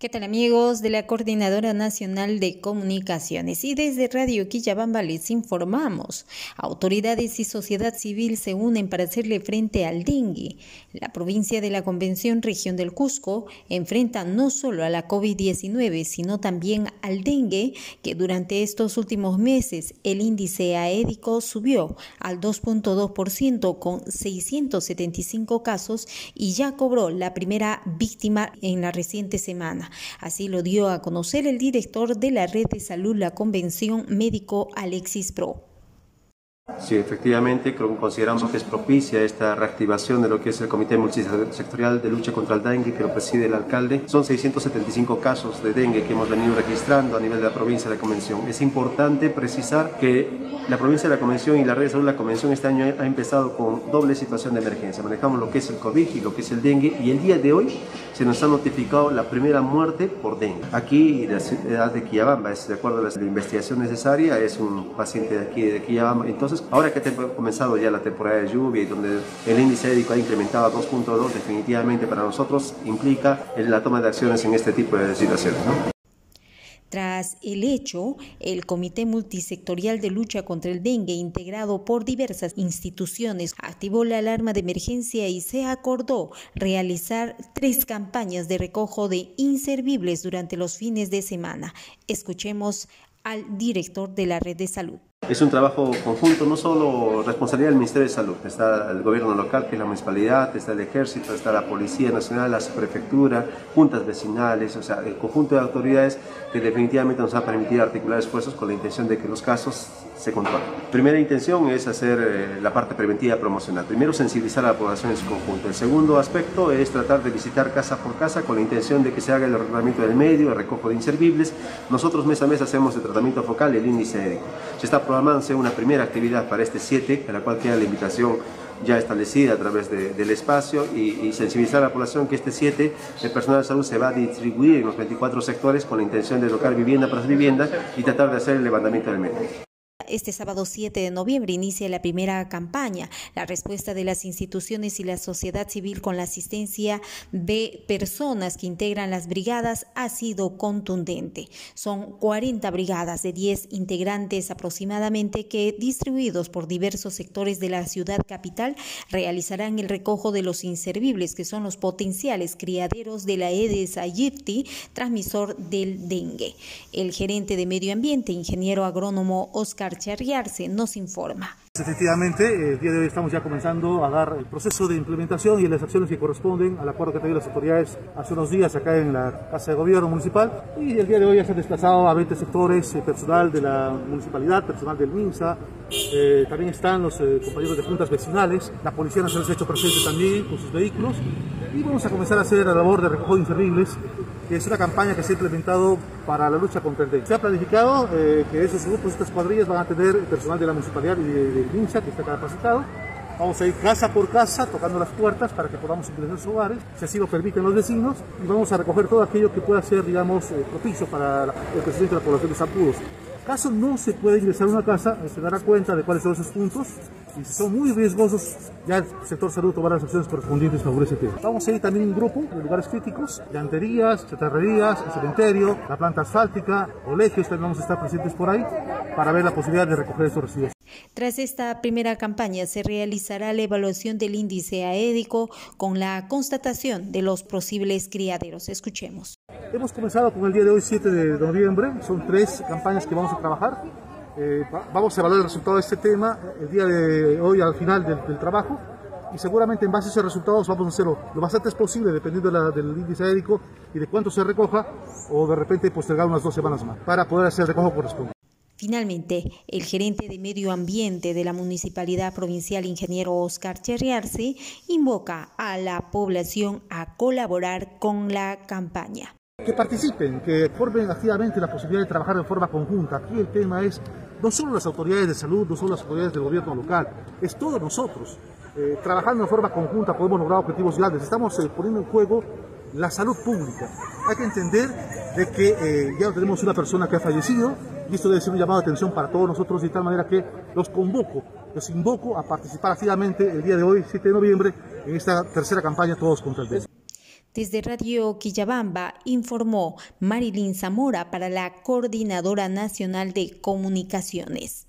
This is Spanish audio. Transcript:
¿Qué tal amigos de la Coordinadora Nacional de Comunicaciones? Y desde Radio Quillabamba les informamos. Autoridades y sociedad civil se unen para hacerle frente al dengue. La provincia de la Convención Región del Cusco enfrenta no solo a la COVID-19, sino también al dengue, que durante estos últimos meses el índice aédico subió al 2.2% con 675 casos y ya cobró la primera víctima en la reciente semana. Así lo dio a conocer el director de la red de salud, la Convención Médico Alexis Pro. Sí, efectivamente, consideramos que es propicia esta reactivación de lo que es el Comité Multisectorial de Lucha contra el Dengue que lo preside el alcalde. Son 675 casos de dengue que hemos venido registrando a nivel de la provincia de la Convención. Es importante precisar que la provincia de la Convención y la red de salud de la Convención este año ha empezado con doble situación de emergencia. Manejamos lo que es el COVID y lo que es el dengue y el día de hoy se nos ha notificado la primera muerte por dengue. Aquí, de la ciudad de Quillabamba, es de acuerdo a la investigación necesaria, es un paciente de aquí de Quillabamba. Entonces, ahora que ha comenzado ya la temporada de lluvia y donde el índice médico ha incrementado a 2.2, definitivamente para nosotros implica la toma de acciones en este tipo de situaciones. Tras el hecho, el Comité Multisectorial de Lucha contra el Dengue, integrado por diversas instituciones, activó la alarma de emergencia y se acordó realizar tres campañas de recojo de inservibles durante los fines de semana. Escuchemos al director de la red de salud. Es un trabajo conjunto, no solo responsabilidad del Ministerio de Salud, está el gobierno local, que es la municipalidad, está el ejército, está la Policía Nacional, la prefectura, juntas vecinales, o sea, el conjunto de autoridades que definitivamente nos ha permitido articular esfuerzos con la intención de que los casos se controlen. Primera intención es hacer eh, la parte preventiva promocional. Primero, sensibilizar a la población en su conjunto. El segundo aspecto es tratar de visitar casa por casa con la intención de que se haga el tratamiento del medio, el recojo de inservibles. Nosotros mes a mes hacemos el tratamiento focal, el índice édico. Se está programándose una primera actividad para este 7, a la cual queda la invitación ya establecida a través del espacio y, sensibilizar a la población que este 7, el personal de salud se va a distribuir en los 24 sectores con la intención de tocar vivienda tras vivienda y tratar de hacer el levantamiento del medio. Este sábado 7 de noviembre inicia la primera campaña. La respuesta de las instituciones y la sociedad civil con la asistencia de personas que integran las brigadas ha sido contundente. Son 40 brigadas de 10 integrantes aproximadamente que, distribuidos por diversos sectores de la ciudad capital, realizarán el recojo de los inservibles, que son los potenciales criaderos de la Aedes aegypti, transmisor del dengue. El gerente de Medio Ambiente, ingeniero agrónomo Oscar Charriarse nos informa. Efectivamente, el día de hoy estamos ya comenzando a dar el proceso de implementación y las acciones que corresponden al acuerdo que tenido las autoridades hace unos días acá en la Casa de Gobierno Municipal. Y el día de hoy ya se han desplazado a 20 sectores, eh, personal de la municipalidad, personal del MINSA, eh, también están los eh, compañeros de juntas vecinales, la Policía Nacional se ha hecho presente también con sus vehículos y vamos a comenzar a hacer la labor de recojo de inservibles es una campaña que se ha implementado para la lucha contra el dengue. Se ha planificado eh, que esos grupos, estas cuadrillas van a tener personal de la municipalidad y de, de que está capacitado. Vamos a ir casa por casa tocando las puertas para que podamos ingresar sus hogares, si así lo permiten los vecinos, y vamos a recoger todo aquello que pueda ser, digamos, eh, propicio para el crecimiento de la población de San caso no se puede ingresar a una casa, se dará cuenta de cuáles son esos puntos y si son muy riesgosos, ya el sector salud tomará las acciones correspondientes sobre ese tema. Vamos a ir también un grupo de lugares críticos, llanterías, chatarrerías, el cementerio, la planta asfáltica, colegios, también vamos a estar presentes por ahí para ver la posibilidad de recoger estos residuos. Tras esta primera campaña se realizará la evaluación del índice aédico con la constatación de los posibles criaderos. Escuchemos. Hemos comenzado con el día de hoy, 7 de noviembre. Son tres campañas que vamos a trabajar. Eh, vamos a evaluar el resultado de este tema el día de hoy al final del, trabajo y seguramente en base a esos resultados vamos a hacerlo lo más antes posible dependiendo del índice aédico y de cuánto se recoja o de repente postergar unas dos semanas más para poder hacer el recojo correspondiente. Finalmente, el gerente de Medio Ambiente de la Municipalidad Provincial, ingeniero Oscar Cherriarse, invoca a la población a colaborar con la campaña. Que participen, que formen activamente la posibilidad de trabajar de forma conjunta. Aquí el tema es no solo las autoridades de salud, no solo las autoridades del gobierno local, es todos nosotros. Eh, trabajando de forma conjunta podemos lograr objetivos grandes. Estamos eh, poniendo en juego la salud pública. Hay que entender de que eh, ya tenemos una persona que ha fallecido, y esto debe ser un llamado de atención para todos nosotros de tal manera que los convoco, los invoco a participar activamente el día de hoy, 7 de noviembre, en esta tercera campaña Todos contra el Dengue. Desde Radio Quillabamba informó Marilyn Zamora para la Coordinadora Nacional de Comunicaciones.